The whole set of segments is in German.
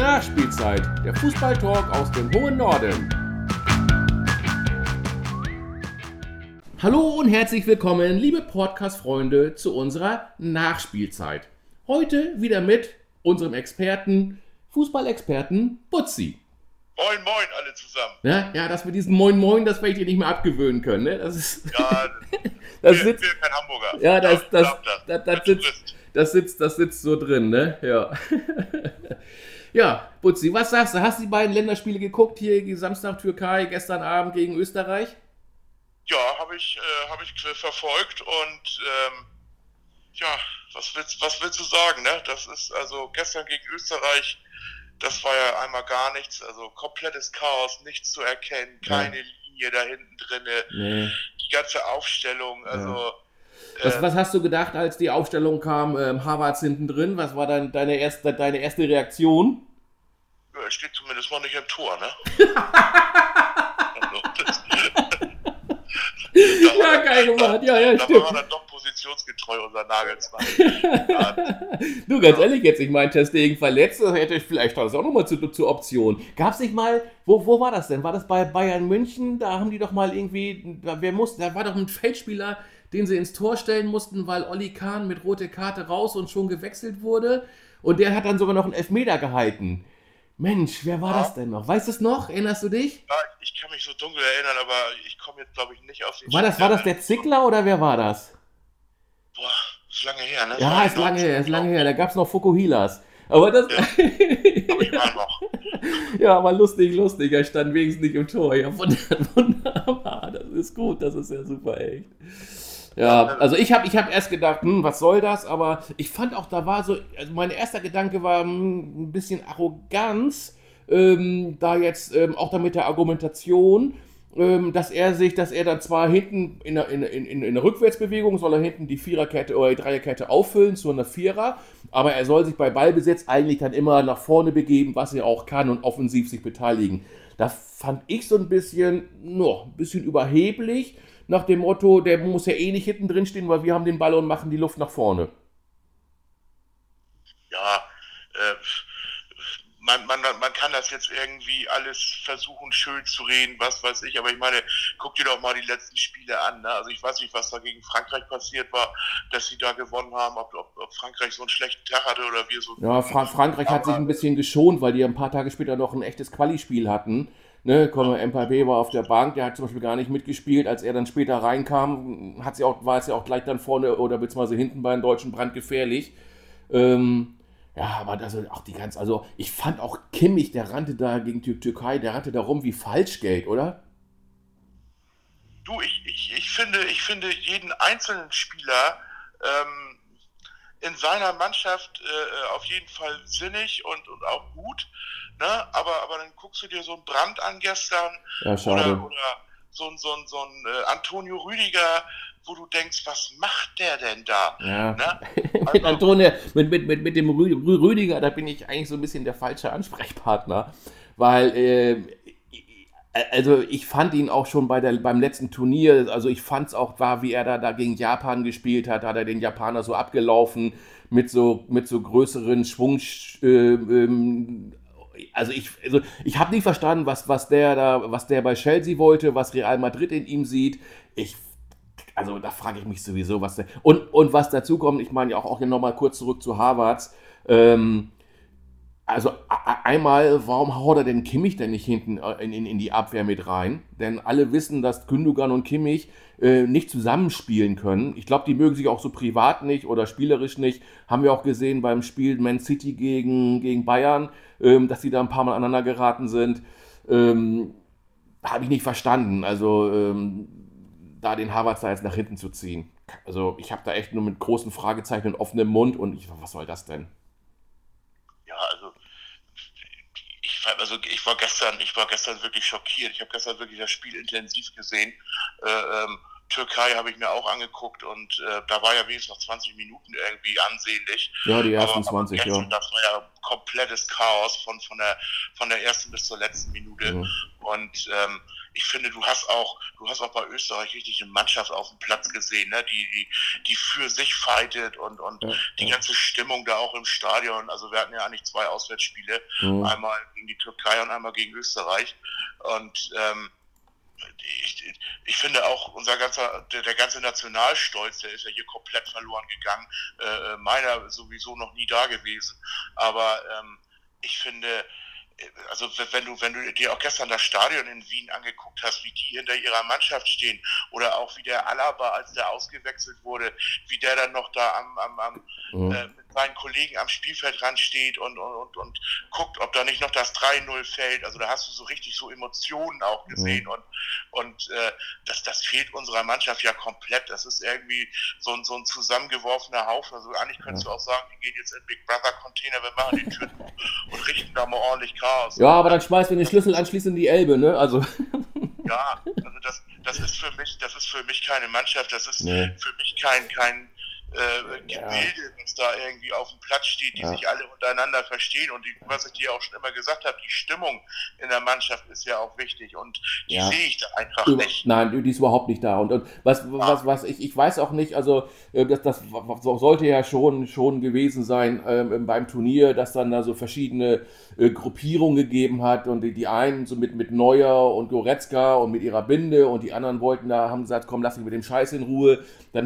Nachspielzeit, der Fußballtalk aus dem hohen Norden. Hallo und herzlich willkommen, liebe Podcast-Freunde, zu unserer Nachspielzeit. Heute wieder mit unserem Experten, Fußballexperten Butzi. Moin, moin, alle zusammen. Ja, ja, das mit diesem Moin, moin, das werde ich dir nicht mehr abgewöhnen können. Ne? Das ist. Ja, das wir, sitzt, wir kein Hamburger. ja, das, das, Glaubt das, das, Der sitzt, das, sitzt, das sitzt so drin, ne? Ja. ja, Butzi, was sagst du? Hast du die beiden Länderspiele geguckt? Hier Samstag Türkei, gestern Abend gegen Österreich? Ja, habe ich, äh, hab ich verfolgt und ähm, ja, was willst, was willst du sagen, ne? Das ist also gestern gegen Österreich, das war ja einmal gar nichts, also komplettes Chaos, nichts zu erkennen, keine Linie da hinten drinne, Nee. die ganze Aufstellung, also Was, äh, was hast du gedacht, als die Aufstellung kam, ähm, Harvards hinten drin? Was war dein, deine, erste, deine erste Reaktion? ja, steht zumindest mal nicht im Tor, ne? also, das, Ja, geil gemacht. Ja, ja, da stimmt. war er doch positionsgetreu, unser Nagelsmann. ja, Du, ganz ehrlich jetzt, ich meine, Testegen verletzt, das hätte ich vielleicht das auch nochmal zur, zur Option. Gab es nicht mal, wo, wo war das denn? War das bei Bayern München? Da haben die doch mal irgendwie, da, wer musste, da war doch ein Feldspieler, den sie ins Tor stellen mussten, weil Olli Kahn mit rote Karte raus und schon gewechselt wurde. Und der hat dann sogar noch einen Elfmeter gehalten. Mensch, wer war Ja. das denn noch? Weißt du es noch? Erinnerst du dich? Ja, ich kann mich so dunkel erinnern, aber ich komme jetzt, glaube ich, nicht auf den War das, war das der Zickler oder wer war das? Boah, ist lange her, ne? Ja, ist lange her, ist lange her. Da gab es noch Fukuhilas. Aber das. Ja. Aber. Ja, war lustig, lustig. Er stand wenigstens nicht im Tor. Ja, wunder- wunderbar. Das ist gut. Das ist ja super, echt. Ja, also ich habe ich hab erst gedacht, hm, was soll das? Aber ich fand auch, da war so, also mein erster Gedanke war hm, ein bisschen Arroganz, ähm, da jetzt ähm, auch da mit der Argumentation, ähm, dass er sich, dass er dann zwar hinten in der, in, in, in, der Rückwärtsbewegung soll er hinten die Viererkette oder die Dreierkette auffüllen zu einer Vierer, aber er soll sich bei Ballbesitz eigentlich dann immer nach vorne begeben, was er auch kann und offensiv sich beteiligen. Da fand ich so ein bisschen, no, ein bisschen überheblich, nach dem Motto, der muss ja eh nicht hinten drin stehen, weil wir haben den Ball und machen die Luft nach vorne. Ja, äh, man, man, man kann das jetzt irgendwie alles versuchen, schön zu reden, was weiß ich, aber ich meine, guck dir doch mal die letzten Spiele an. Ne? Also ich weiß nicht, was da gegen Frankreich passiert war, dass sie da gewonnen haben, ob, ob, ob Frankreich so einen schlechten Tag hatte oder wir so. Ja, Fra Frankreich hat sich ein bisschen geschont, weil die ein paar Tage später noch ein echtes Quali-Spiel hatten. Ne, Conor Mbappé war auf der Bank, der hat zum Beispiel gar nicht mitgespielt. Als er dann später reinkam, hat sie auch, war es ja auch gleich dann vorne oder beziehungsweise hinten bei den Deutschen brandgefährlich. Ähm, ja, aber das auch die ganz, also ich fand auch Kimmich, der rannte da gegen die Türkei, der rannte da rum wie Falschgeld, oder? Du, ich, ich, ich finde, ich finde jeden einzelnen Spieler ähm, in seiner Mannschaft äh, auf jeden Fall sinnig und, und auch gut. Ne? Aber, aber dann guckst du dir so einen Brand an gestern Ja, oder, oder so ein, so ein, so ein äh, Antonio Rüdiger, wo du denkst, was macht der denn da? Ja. Ne? Mit, Antonia, mit, mit, mit, mit dem Rü Rü Rüdiger, da bin ich eigentlich so ein bisschen der falsche Ansprechpartner, weil, äh, also ich fand ihn auch schon bei der, beim letzten Turnier, also ich fand es auch war, wie er da, da gegen Japan gespielt hat, hat er den Japaner so abgelaufen mit so, mit so größeren Schwung, äh, ähm, also ich, also ich habe nicht verstanden, was, was der da, was der bei Chelsea wollte, was Real Madrid in ihm sieht. Ich also da frage ich mich sowieso, was der. Und, und was dazu kommt, ich meine ja auch, auch nochmal kurz zurück zu Harvards. Ähm, also einmal, warum haut er denn Kimmich denn nicht hinten äh, in, in, in die Abwehr mit rein? Denn alle wissen, dass Gündogan und Kimmich äh, nicht zusammenspielen können. Ich glaube, die mögen sich auch so privat nicht oder spielerisch nicht. Haben wir auch gesehen beim Spiel Man City gegen, gegen Bayern, ähm, dass die da ein paar Mal aneinander geraten sind. Ähm, Habe ich nicht verstanden. Also ähm, da den Harvards da jetzt nach hinten zu ziehen. Also ich habe da echt nur mit großen Fragezeichen und offenem Mund und ich, was soll das denn? Ja, also ich, also ich war gestern, ich war gestern wirklich schockiert. Ich habe gestern wirklich das Spiel intensiv gesehen. Äh, ähm, Türkei habe ich mir auch angeguckt und äh, da war ja wenigstens noch 20 Minuten irgendwie ansehnlich. Ja, die ersten aber, 20, aber ja. Das war ja komplettes Chaos von, von, der, von der ersten bis zur letzten Minute. Mhm. Und ähm, ich finde, du hast auch, du hast auch bei Österreich richtig eine Mannschaft auf dem Platz gesehen, ne? die, die, die für sich fightet und, und ja, die ganze Stimmung da auch im Stadion. Also wir hatten ja eigentlich zwei Auswärtsspiele, mhm. einmal gegen die Türkei und einmal gegen Österreich. Und ähm, ich, ich, finde auch unser ganzer, der, der, ganze Nationalstolz, der ist ja hier komplett verloren gegangen. Äh, meiner sowieso noch nie da gewesen. Aber ähm, ich finde, also wenn du, wenn du dir auch gestern das Stadion in Wien angeguckt hast, wie die hinter ihrer Mannschaft stehen, oder auch wie der Alaba, als der ausgewechselt wurde, wie der dann noch da am, am, am mhm. äh, seinen Kollegen am Spielfeldrand steht und, und, und, und guckt, ob da nicht noch das 3-0 fällt. Also da hast du so richtig so Emotionen auch gesehen mhm. und, und äh, das, das fehlt unserer Mannschaft ja komplett. Das ist irgendwie so ein, so ein zusammengeworfener Haufen. Also eigentlich könntest du auch sagen, wir gehen jetzt in Big Brother Container, wir machen die Türen und richten da mal ordentlich Chaos. Ja, aber dann schmeißt wir den Schlüssel anschließend in die Elbe, ne? Also. Ja, also das, das ist für mich, das ist für mich keine Mannschaft, das ist nee. für mich kein, kein äh, Gebilde, ja. was da irgendwie auf dem Platz steht, die ja. sich alle untereinander verstehen. Und die, was ich dir auch schon immer gesagt habe, die Stimmung in der Mannschaft ist ja auch wichtig und die ja. sehe ich da einfach Über, nicht. Nein, die ist überhaupt nicht da. Und, und was, was, was ich, ich weiß auch nicht, also äh, das, das sollte ja schon, schon gewesen sein ähm, beim Turnier, dass dann da so verschiedene äh, Gruppierungen gegeben hat und die, die einen so mit, mit Neuer und Goretzka und mit ihrer Binde und die anderen wollten da, haben gesagt, komm, lass mich mit dem Scheiß in Ruhe. Dann,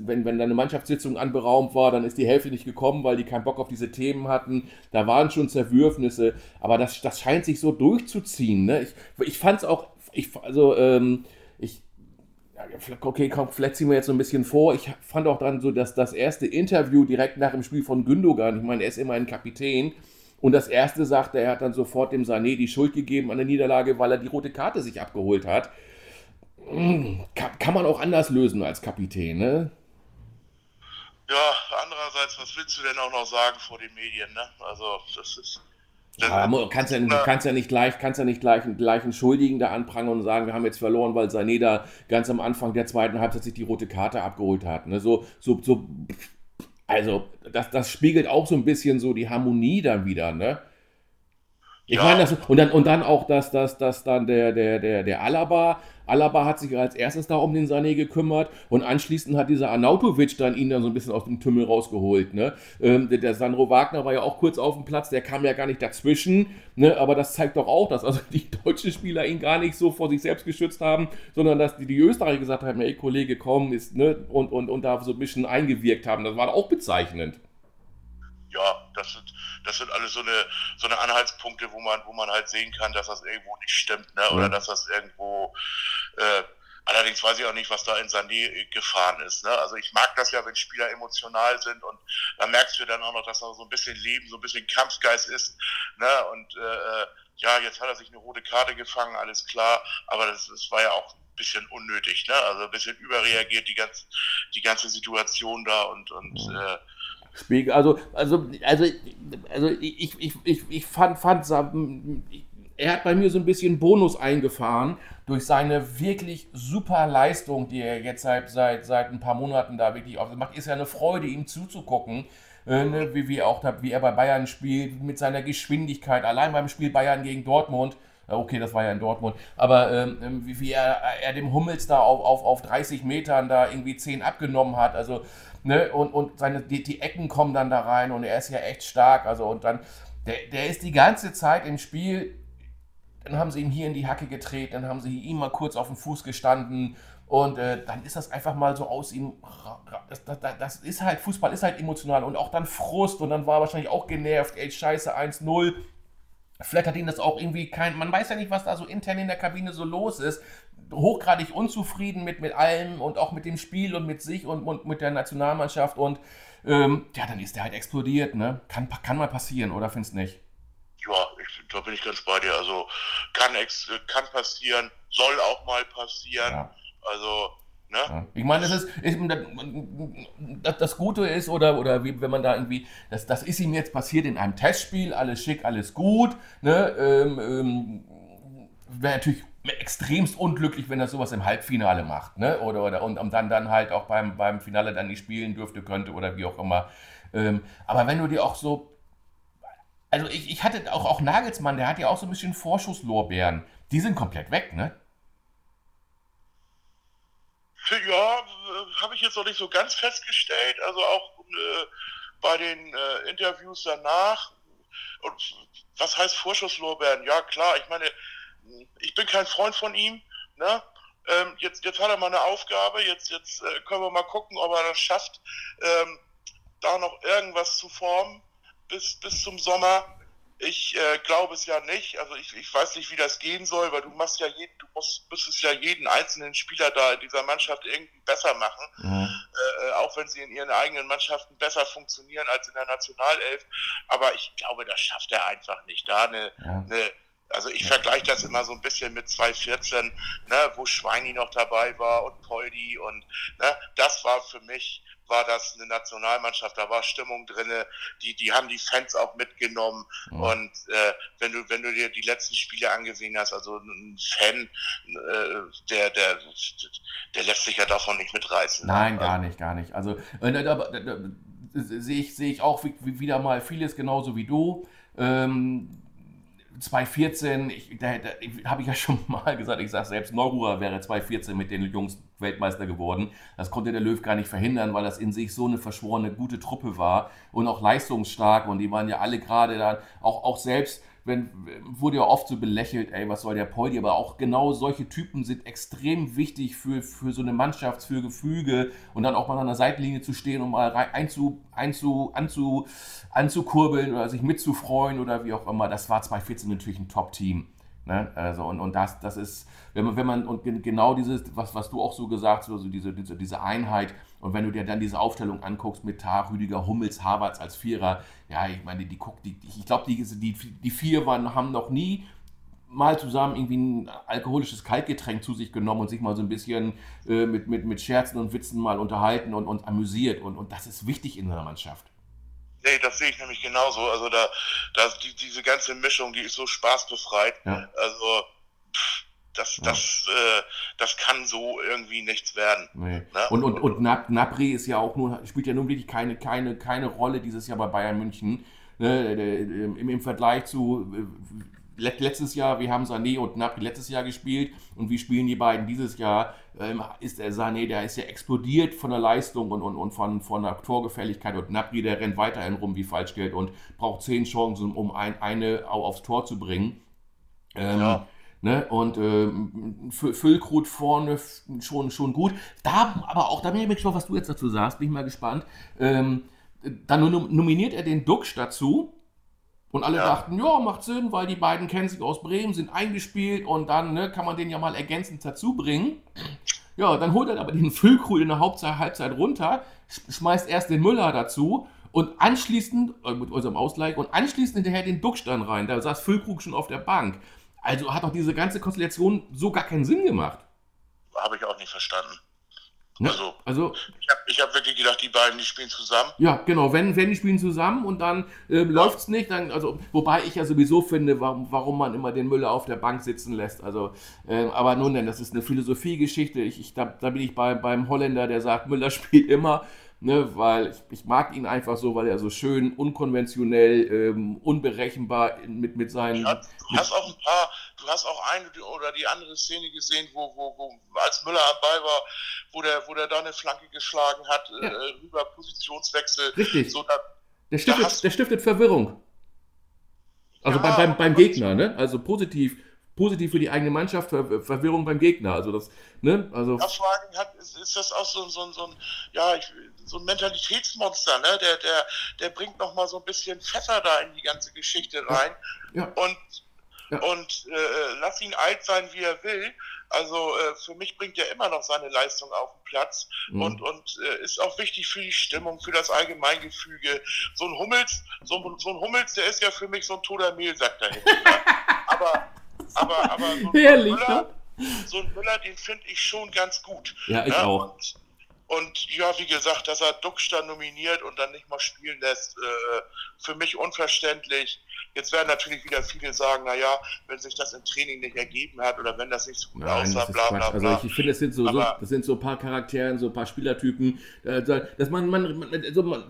wenn, wenn dann eine Mannschaftssitzung anberaumt war, dann ist die Hälfte nicht gekommen, weil die keinen Bock auf diese Themen hatten. Da waren schon Zerwürfnisse, aber das, das scheint sich so durchzuziehen. Ne? Ich, ich fand es auch, ich, also ähm, ich, okay, komm, vielleicht ziehen wir jetzt so ein bisschen vor. Ich fand auch dann so, dass das erste Interview direkt nach dem Spiel von Gündogan, ich meine, er ist immer ein Kapitän, und das erste sagte, er hat dann sofort dem Sané die Schuld gegeben an der Niederlage, weil er die rote Karte sich abgeholt hat. Hm, kann, kann man auch anders lösen als Kapitän, ne? Ja, andererseits, was willst du denn auch noch sagen vor den Medien, ne? Also, das ist. Das ja, du kannst ja, kannst ja nicht gleich, kannst ja nicht gleich, gleich einen Schuldigen da anprangern und sagen, wir haben jetzt verloren, weil Sané da ganz am Anfang der zweiten Halbzeit sich die rote Karte abgeholt hat. Ne? So, so, so, also, das, das spiegelt auch so ein bisschen so die Harmonie dann wieder, ne? Ich ja. meine, das, und dann, und dann auch, dass, dass, dass dann der, der, der, der Alaba, Alaba hat sich als erstes da um den Sané gekümmert und anschließend hat dieser Arnautovic dann ihn dann so ein bisschen aus dem Tümmel rausgeholt. Ne? Ähm, der, der Sandro Wagner war ja auch kurz auf dem Platz, der kam ja gar nicht dazwischen, ne? aber das zeigt doch auch, dass also die deutschen Spieler ihn gar nicht so vor sich selbst geschützt haben, sondern dass die, die Österreicher gesagt haben, ey Kollege, komm, ist, ne? und, und, und da so ein bisschen eingewirkt haben. Das war auch bezeichnend ja, das sind, das sind alles so eine, so eine Anhaltspunkte, wo man, wo man halt sehen kann, dass das irgendwo nicht stimmt, ne? Oder dass das irgendwo, äh, allerdings weiß ich auch nicht, was da in Sané gefahren ist, ne? Also ich mag das ja, wenn Spieler emotional sind und da merkst du dann auch noch, dass da so ein bisschen Leben, so ein bisschen Kampfgeist ist, ne? Und, äh, ja, jetzt hat er sich eine rote Karte gefangen, alles klar, aber das, das war ja auch ein bisschen unnötig, ne? Also ein bisschen überreagiert die ganze, die ganze Situation da und, und, äh, Spiegel. Also, also, also, also ich, ich, ich, ich fand, fand, er hat bei mir so ein bisschen Bonus eingefahren durch seine wirklich super Leistung, die er jetzt seit, seit, seit ein paar Monaten da wirklich macht. Ist ja eine Freude, ihm zuzugucken. Äh, ne, wie, wie, auch, wie er bei Bayern spielt, mit seiner Geschwindigkeit, allein beim Spiel Bayern gegen Dortmund, okay, das war ja in Dortmund, aber ähm, ähm, wie, wie er, er, dem Hummels da auf, auf, auf 30 Metern da irgendwie 10 abgenommen hat, also Ne? Und, und seine, die, die Ecken kommen dann da rein und er ist ja echt stark. Also und dann, der, der ist die ganze Zeit im Spiel, dann haben sie ihn hier in die Hacke gedreht, dann haben sie ihm mal kurz auf den Fuß gestanden und äh, dann ist das einfach mal so aus ihm. Das, das, das, ist halt, Fußball ist halt emotional und auch dann Frust und dann war er wahrscheinlich auch genervt, ey, scheiße, 1-0. Vielleicht hat ihn das auch irgendwie kein. Man weiß ja nicht, was da so intern in der Kabine so los ist hochgradig unzufrieden mit, mit allem und auch mit dem Spiel und mit sich und, und mit der Nationalmannschaft und ähm, ja, dann ist der halt explodiert, ne? Kann, kann mal passieren, oder findest du nicht? Ja, ich, da bin ich ganz bei dir. Also kann, ex, kann passieren, soll auch mal passieren. Ja. Also, ne? Ich meine, das ist, das, das, Gute ist, oder, oder wie, wenn man da irgendwie, das, das ist ihm jetzt passiert in einem Testspiel, alles schick, alles gut, ne? Ähm, ähm, Wäre natürlich extremst unglücklich, wenn er sowas im Halbfinale macht, ne? Oder, oder und, und dann, dann halt auch beim, beim Finale dann nicht spielen dürfte, könnte oder wie auch immer. Ähm, aber wenn du dir auch so also ich, ich hatte auch, auch Nagelsmann, der hat ja auch so ein bisschen Vorschusslorbeeren. Die sind komplett weg, ne? Ja, habe ich jetzt noch nicht so ganz festgestellt. Also auch äh, bei den äh, Interviews danach. Und was heißt Vorschusslorbeeren? Ja, klar, ich meine, ich bin kein Freund von ihm. Ne? Ähm, jetzt, jetzt hat er mal eine Aufgabe, jetzt, jetzt äh, können wir mal gucken, ob er das schafft, ähm, da noch irgendwas zu formen bis, bis zum Sommer. Ich äh, glaube es ja nicht. Also ich, ich weiß nicht, wie das gehen soll, weil du machst ja jeden, du musst, müsstest ja jeden einzelnen Spieler da in dieser Mannschaft irgendwie besser machen. Mhm. Äh, auch wenn sie in ihren eigenen Mannschaften besser funktionieren als in der Nationalelf. Aber ich glaube, das schafft er einfach nicht. Da eine, ja. eine also ich vergleiche das immer so ein bisschen mit 2014, ne, wo Schweini noch dabei war und Poldi und ne, das war für mich war das eine Nationalmannschaft, da war Stimmung drinne, die, die haben die Fans auch mitgenommen mhm. und äh, wenn du, wenn du dir die letzten Spiele angesehen hast, also ein Fan, äh, der, der, der lässt sich ja davon nicht mitreißen. Nein, ne? gar nicht, gar nicht. Also äh, da, da, da, sehe ich, sehe ich auch wieder mal vieles genauso wie du. Ähm, 2014, ich, da, da habe ich ja schon mal gesagt, ich sage selbst, Neururer wäre 2014 mit den Jungs Weltmeister geworden. Das konnte der Löw gar nicht verhindern, weil das in sich so eine verschworene gute Truppe war und auch leistungsstark und die waren ja alle gerade da, auch, auch selbst wenn, wurde ja oft so belächelt, ey, was soll der Poldi, aber auch genau solche Typen sind extrem wichtig für, für so eine Mannschaft, für Gefüge und dann auch mal an der Seitenlinie zu stehen und mal einzu, einzu, anzu, anzukurbeln oder sich mitzufreuen oder wie auch immer. Das war 2014 natürlich ein Top-Team. Ne? Also, und, und das, das ist, wenn man, wenn man, und genau dieses, was, was du auch so gesagt hast, also diese, diese, diese Einheit, und wenn du dir dann diese Aufstellung anguckst mit Tar, Rüdiger, Hummels, Havertz als Vierer, ja, ich meine, die guckt, die, ich glaube, die, die, die vier waren, haben noch nie mal zusammen irgendwie ein alkoholisches Kaltgetränk zu sich genommen und sich mal so ein bisschen äh, mit, mit, mit Scherzen und Witzen mal unterhalten und, und amüsiert. Und, und das ist wichtig in einer Mannschaft. Nee, das sehe ich nämlich genauso. Also da, da die, diese ganze Mischung, die ist so spaßbefreit. Ja. Also pff, das, ja. das, äh, das kann so irgendwie nichts werden. Nee. Ne? Und, und, und Napri ist ja auch nur, spielt ja nun wirklich keine, keine, keine Rolle dieses Jahr bei Bayern München. Ne? Im, Im Vergleich zu äh, letztes Jahr, wir haben Sané und Napri letztes Jahr gespielt und wie spielen die beiden dieses Jahr, ähm, ist der Sané, der ist ja explodiert von der Leistung und, und, und von, von der Torgefälligkeit und Napri, der rennt weiterhin rum wie Falschgeld und braucht zehn Chancen, um ein, eine aufs Tor zu bringen. Ähm, ja. Ne? Und ähm, Füllkrut vorne schon, schon gut. Da, aber auch, da bin ich gespannt, was du jetzt dazu sagst, bin ich mal gespannt. Ähm, dann nominiert er den Duxch dazu. Und alle ja. dachten, ja, macht Sinn, weil die beiden kennen sich aus Bremen, sind eingespielt und dann ne, kann man den ja mal ergänzend dazu bringen. Ja, dann holt er aber den Füllkrug in der Hauptzeit, Halbzeit runter, schmeißt erst den Müller dazu und anschließend, äh, mit unserem Ausgleich, und anschließend hinterher den dann rein. Da saß Füllkrug schon auf der Bank. Also hat doch diese ganze Konstellation so gar keinen Sinn gemacht. Habe ich auch nicht verstanden. Ne? Also, also, ich habe ich hab wirklich gedacht, die beiden, die spielen zusammen. Ja, genau, wenn, wenn die spielen zusammen und dann äh, läuft es nicht, dann, also, wobei ich ja sowieso finde, warum, warum man immer den Müller auf der Bank sitzen lässt. Also, äh, aber nun denn, das ist eine Philosophiegeschichte. Ich, ich, da, da bin ich bei, beim Holländer, der sagt, Müller spielt immer ne, weil ich, ich, mag ihn einfach so, weil er so schön unkonventionell, ähm, unberechenbar mit, mit seinen. Ja, du hast auch ein paar, du hast auch eine oder die andere Szene gesehen, wo, wo, wo als Müller am Ball war, wo der, wo der da eine Flanke geschlagen hat, ja. äh, über Positionswechsel. Richtig. So, da, der, stiftet, der stiftet Verwirrung. Also ja, beim, beim, beim Gegner, ne? Also positiv positiv für die eigene Mannschaft, Ver Verwirrung beim Gegner. Also das, ne? Also. Ja, vor allem hat, ist, ist, das auch so, so, so ein, ja, ich, so ein Mentalitätsmonster, ne? Der, der, der bringt noch mal so ein bisschen Pfeffer da in die ganze Geschichte rein. Ja. ja. Und, ja. und äh, lass ihn alt sein, wie er will. Also äh, für mich bringt er immer noch seine Leistung auf den Platz mhm. und, und äh, ist auch wichtig für die Stimmung, für das Allgemeingefüge. So ein Hummels, so, so ein Hummels, der ist ja für mich so ein toter Mehlsack dahinter. aber aber, aber so, ein Herrlich, Müller, ne? so ein Müller, den finde ich schon ganz gut. Ja, ich ne? auch. Und, und, ja, wie gesagt, dass er Duxch da nominiert und dann nicht mal spielen lässt, äh, für mich unverständlich. Jetzt werden natürlich wieder viele sagen, naja, wenn sich das im Training nicht ergeben hat oder wenn das nicht so gut Nein, aussah, bla bla bla. Also ich finde, das sind so, so, das sind so ein paar Charakteren, so ein paar Spielertypen, äh, dass man, man, man, so, man,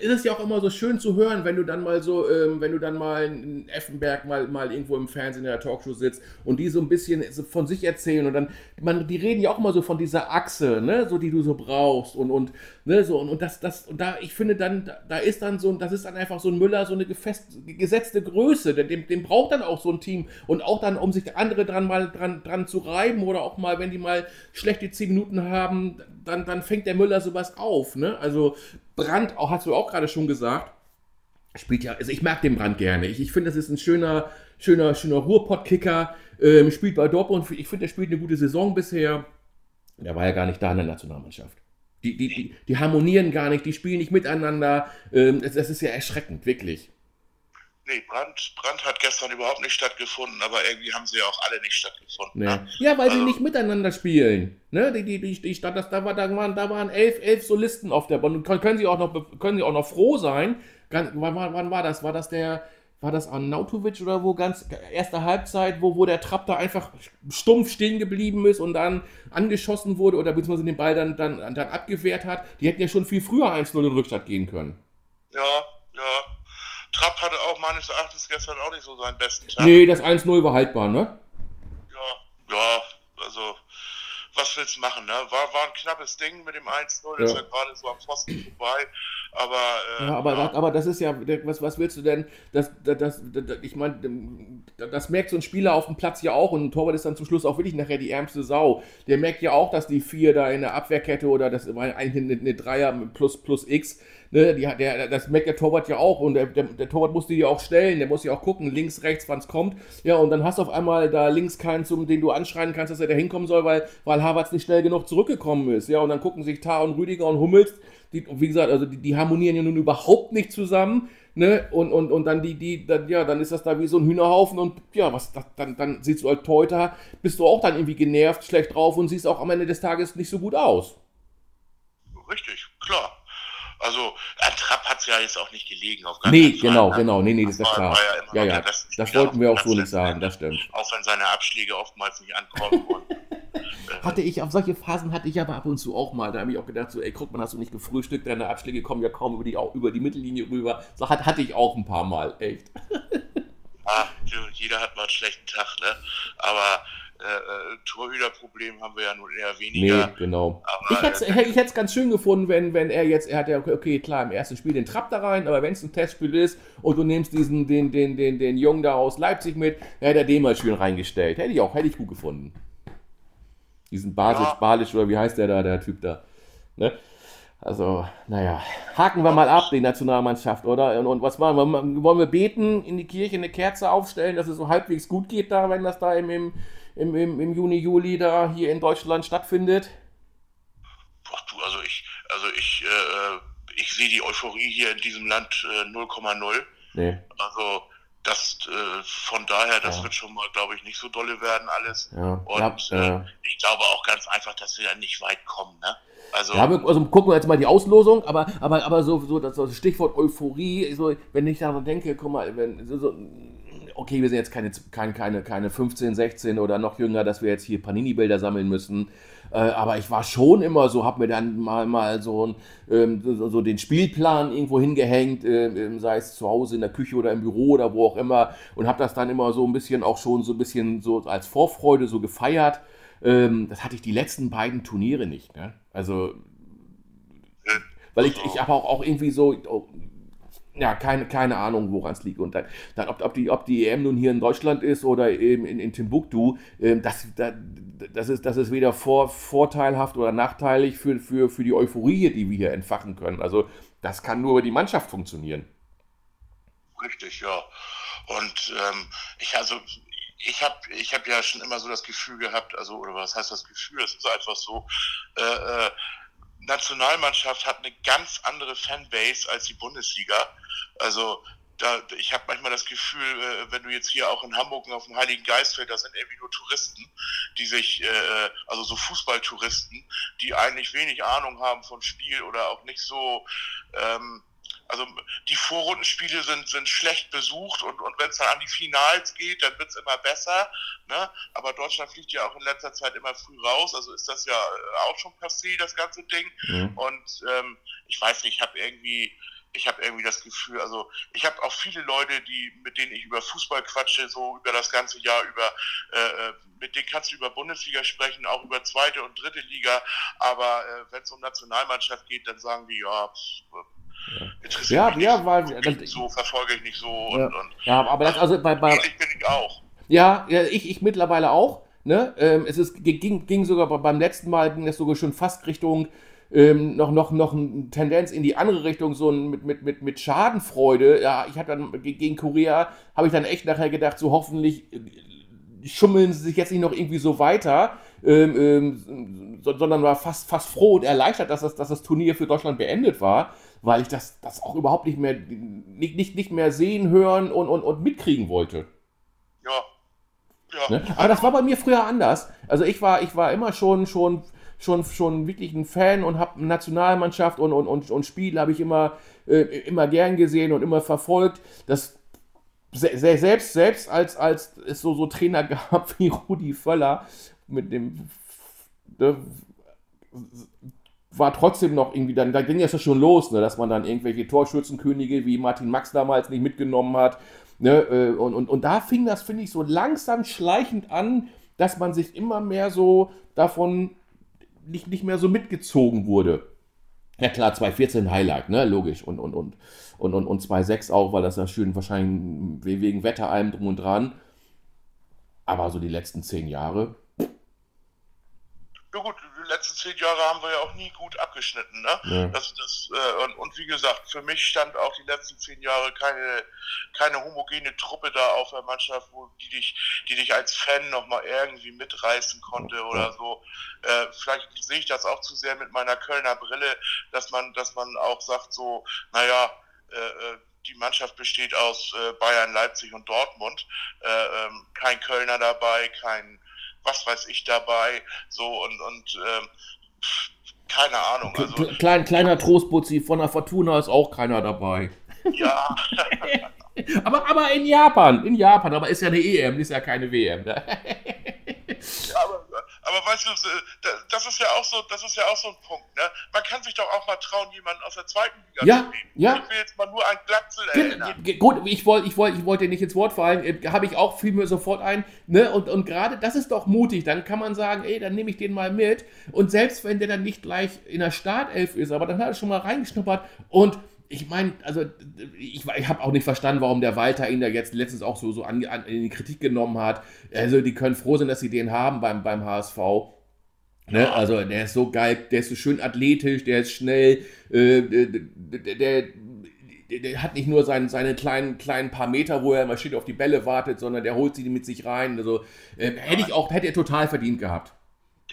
ist es ja auch immer so schön zu hören, wenn du dann mal so, ähm, wenn du dann mal in Effenberg mal, mal irgendwo im Fernsehen in der Talkshow sitzt und die so ein bisschen von sich erzählen und dann, man, die reden ja auch immer so von dieser Achse, ne, so die du so brauchst und, und, ne, so, und, und das, das, und da, ich finde dann, da ist dann so, das ist dann einfach so ein Müller, so eine gefest, gesetzte Größe, dem, dem braucht dann auch so ein Team und auch dann, um sich andere dran mal dran, dran zu reiben oder auch mal, wenn die mal schlechte 10 Minuten haben, dann, dann fängt der Müller sowas auf, ne, also Brand, auch hast du auch gerade schon gesagt, spielt ja, also ich mag den Brand gerne. Ich, ich finde, das ist ein schöner, schöner, schöner Ruhrpott-Kicker. Ähm, spielt bei Dortmund, ich finde, der spielt eine gute Saison bisher. Der war ja gar nicht da in der Nationalmannschaft. Die, die, die, die harmonieren gar nicht, die spielen nicht miteinander. Ähm, das, das, ist ja erschreckend, wirklich. Nee, Brand, Brand hat gestern überhaupt nicht stattgefunden, aber irgendwie haben sie ja auch alle nicht stattgefunden. Nee. Ne? Ja, weil also, sie nicht miteinander spielen. Ne? Die, die, die, die Stadt, das, da, war, da, waren, da waren elf, elf Solisten auf der Bahn. Können, sie auch noch, können sie auch noch froh sein. wann, wann war das? War das der, war das an Nautovic oder wo ganz erste Halbzeit, wo, wo der Trapp da einfach stumpf stehen geblieben ist und dann angeschossen wurde oder beziehungsweise den Ball dann, dann, dann abgewehrt hat. Die hätten ja schon viel früher 1-0 in Rückstand gehen können. Ja, ja. Trapp hatte auch meines Erachtens gestern auch nicht so seinen besten Tag. Nee, das 1-0 war haltbar, ne? Ja, ja, also was willst du machen, ne? War, war ein knappes Ding mit dem 1-0, ja. ist ja gerade so am Pfosten vorbei. Aber, äh, ja, aber, ja. aber das ist ja, was, was willst du denn? Das, das, das, das ich meine, das merkt so ein Spieler auf dem Platz ja auch und ein Torwart ist dann zum Schluss auch wirklich nachher die ärmste Sau. Der merkt ja auch, dass die vier da in der Abwehrkette oder das war eigentlich eine, eine Dreier plus, plus X, ne, die, der, das merkt der Torwart ja auch und der, der, der Torwart muss die ja auch stellen, der muss ja auch gucken, links, rechts, wann es kommt. Ja, und dann hast du auf einmal da links keinen, zum, den du anschreien kannst, dass er da hinkommen soll, weil, weil Havertz nicht schnell genug zurückgekommen ist. Ja, und dann gucken sich Tar und Rüdiger und Hummels die, wie gesagt, also die, die, harmonieren ja nun überhaupt nicht zusammen, ne? Und, und, und dann die, die, dann, ja, dann ist das da wie so ein Hühnerhaufen und ja, was, dann, dann siehst du als Teuter, bist du auch dann irgendwie genervt, schlecht drauf und siehst auch am Ende des Tages nicht so gut aus. Richtig, klar. Also an Trapp hat es ja jetzt auch nicht gelegen. Auf gar nee, genau, Fall, ne? genau. Nee, nee, das, das ist klar. ja, ja, ja das, das wollten wir auch so nicht sagen, das stimmt. Auch wenn seine Abschläge oftmals nicht ankommen. und hatte ich, auf solche Phasen hatte ich aber ab und zu auch mal. Da habe ich auch gedacht, so, ey, guck mal, hast du nicht gefrühstückt, deine Abschläge kommen ja kaum über die, über die Mittellinie rüber. So hat, hatte ich auch ein paar Mal, echt. Ah, jeder hat mal einen schlechten Tag, ne? Aber äh, äh, Torhüterproblem haben wir ja nun eher weniger. Nee, genau. Aber, ich hätte es äh, ganz schön gefunden, wenn, wenn er jetzt, er hat ja, okay, okay, klar, im ersten Spiel den Trapp da rein, aber wenn es ein Testspiel ist und du nimmst diesen, den, den, den, den Jungen da aus Leipzig mit, dann hätte er den mal schön reingestellt. Hätte ich auch, hätte ich gut gefunden. Diesen Basisch, ja. Balisch oder wie heißt der da, der Typ da. Ne? Also, naja, haken wir mal ab, die Nationalmannschaft, oder? Und, und was machen wir? Wollen wir beten, in die Kirche eine Kerze aufstellen, dass es so halbwegs gut geht da, wenn das da im, im, im, im Juni, Juli da hier in Deutschland stattfindet? Ach du, also ich, also ich, äh, ich sehe die Euphorie hier in diesem Land äh, 0,0. Nee. Also das äh, von daher, das ja. wird schon mal, glaube ich, nicht so dolle werden alles. Ja. Und ja, äh, ich glaube auch ganz einfach, dass wir dann nicht weit kommen. Ne? Also, ja, also gucken wir jetzt mal die Auslosung, aber, aber, aber so, so das Stichwort Euphorie, so, wenn ich daran denke, guck mal, wenn, so, so, okay, wir sind jetzt keine, keine, keine, keine 15, 16 oder noch jünger, dass wir jetzt hier Panini-Bilder sammeln müssen. Äh, aber ich war schon immer so, habe mir dann mal, mal so, ähm, so, so, den Spielplan irgendwo hingehängt, äh, sei es zu Hause in der Küche oder im Büro oder wo auch immer und habe das dann immer so ein bisschen auch schon so ein bisschen so als Vorfreude so gefeiert. Ähm, das hatte ich die letzten beiden Turniere nicht. Ne? Also, weil ich, ich habe auch, auch irgendwie so, oh, ja, keine, keine Ahnung, woran es liegt. Und dann, dann ob, ob, die, ob die EM nun hier in Deutschland ist oder eben in, in Timbuktu, äh, das, das, das, ist, das ist weder vor, vorteilhaft oder nachteilig für, für, für die Euphorie, die wir hier entfachen können. Also das kann nur über die Mannschaft funktionieren. Richtig, ja. Und ähm, ich also ich habe ich hab ja schon immer so das Gefühl gehabt, also oder was heißt das Gefühl? Es ist einfach so. Äh, äh, Nationalmannschaft hat eine ganz andere Fanbase als die Bundesliga. Also da, ich habe manchmal das Gefühl, äh, wenn du jetzt hier auch in Hamburg auf dem Heiligen Geist fährst, da sind irgendwie nur Touristen, die sich, äh, also so Fußballtouristen, die eigentlich wenig Ahnung haben von Spiel oder auch nicht so, ähm, also die Vorrundenspiele sind, sind schlecht besucht und, und wenn es dann an die Finals geht, dann wird es immer besser. Ne? Aber Deutschland fliegt ja auch in letzter Zeit immer früh raus, also ist das ja auch schon passé, das ganze Ding. Mhm. Und ähm, ich weiß nicht, ich habe irgendwie ich habe irgendwie das Gefühl, also ich habe auch viele Leute, die mit denen ich über Fußball quatsche, so über das ganze Jahr über, äh, äh mit denen kannst du über Bundesliga sprechen, auch über zweite und dritte Liga, aber äh, wenn es um Nationalmannschaft geht, dann sagen die ja. Pff, ja, ja, ja, weil das, so verfolge ich nicht so und, ja, und ja aber das also bei, bei ich bin ich auch. Ja, ja, ich, ich mittlerweile auch. Ne? Ähm, es ist, ging, ging sogar beim letzten Mal ging das sogar schon fast Richtung ähm, noch, noch, noch eine Tendenz in die andere Richtung, so mit, mit, mit, mit Schadenfreude. Ja, ich hatte dann gegen Korea, habe ich dann echt nachher gedacht, so hoffentlich äh, schummeln sie sich jetzt nicht noch irgendwie so weiter, ähm, ähm, sondern war fast, fast froh und erleichtert, dass das, dass das Turnier für Deutschland beendet war, weil ich das, das auch überhaupt nicht mehr, nicht, nicht, nicht mehr sehen, hören und, und, und mitkriegen wollte. Ja. ja. Ne? Aber das war bei mir früher anders. Also ich war, ich war immer schon, schon schon, schon wirklich ein Fan und habe Nationalmannschaft und, und, und, und Spiele habe ich immer, äh, immer gern gesehen und immer verfolgt. Das selbst, selbst als, als es so, so Trainer gab wie Rudi Völler mit dem ne, war trotzdem noch irgendwie, dann da ging es ja schon los, ne, dass man dann irgendwelche Torschützenkönige wie Martin Max damals nicht mitgenommen hat. Ne, äh, und, und, und da fing das, finde ich, so langsam schleichend an, dass man sich immer mehr so davon nicht, nicht mehr so mitgezogen wurde. Ja klar, 2.14 Highlight, ne, logisch. Und, und, und, und, und, und 2.6 auch, weil das ja schön wahrscheinlich wegen Wetter allem drum und dran. Aber so die letzten zehn Jahre. Ja gut, letzten zehn Jahre haben wir ja auch nie gut abgeschnitten. Ne? Ja. Das, das, äh, und, und, wie gesagt, für mich stand auch die letzten zehn Jahre keine, keine homogene Truppe da auf der Mannschaft, wo die dich, die dich als Fan nochmal irgendwie mitreißen konnte oder so. Äh, vielleicht sehe ich das auch zu sehr mit meiner Kölner Brille, dass man, dass man auch sagt, so, naja, äh, äh die Mannschaft besteht aus äh, Bayern, Leipzig und Dortmund. Äh, ähm, kein Kölner dabei, kein was weiß ich dabei, so und, und ähm, keine Ahnung. Also, Klein, kleiner Trostbutzi von der Fortuna ist auch keiner dabei. Ja. aber, aber in Japan, in Japan, aber ist ja eine EM, ist ja keine WM. ja, aber aber weißt du, das ist ja auch so, das ist ja auch so ein Punkt, ne? Man kann sich doch auch mal trauen, jemanden aus der zweiten Liga ja, zu nehmen. Ja. Ich will jetzt mal nur an Glatzel erinnern. Gut, ich wollte, ich wollte, ich wollte nicht ins Wort fallen, äh, habe ich auch, fiel mir sofort ein, ne? Und, und gerade, das ist doch mutig, dann kann man sagen, ey, dann nehme ich den mal mit. Und selbst wenn der dann nicht gleich in der Startelf ist, aber dann hat er schon mal reingeschnuppert und ich meine, also ich, ich habe auch nicht verstanden, warum der Walter ihn da jetzt letztens auch so, so an, an, in die Kritik genommen hat. Also die können froh sein, dass sie den haben beim, beim HSV. Ne? Also der ist so geil, der ist so schön athletisch, der ist schnell, äh, der, der, der, hat nicht nur seinen, seine kleinen, kleinen paar Meter, wo er mal steht auf die Bälle wartet, sondern der holt sie mit sich rein. Also äh, hätte ich auch, hätte er total verdient gehabt.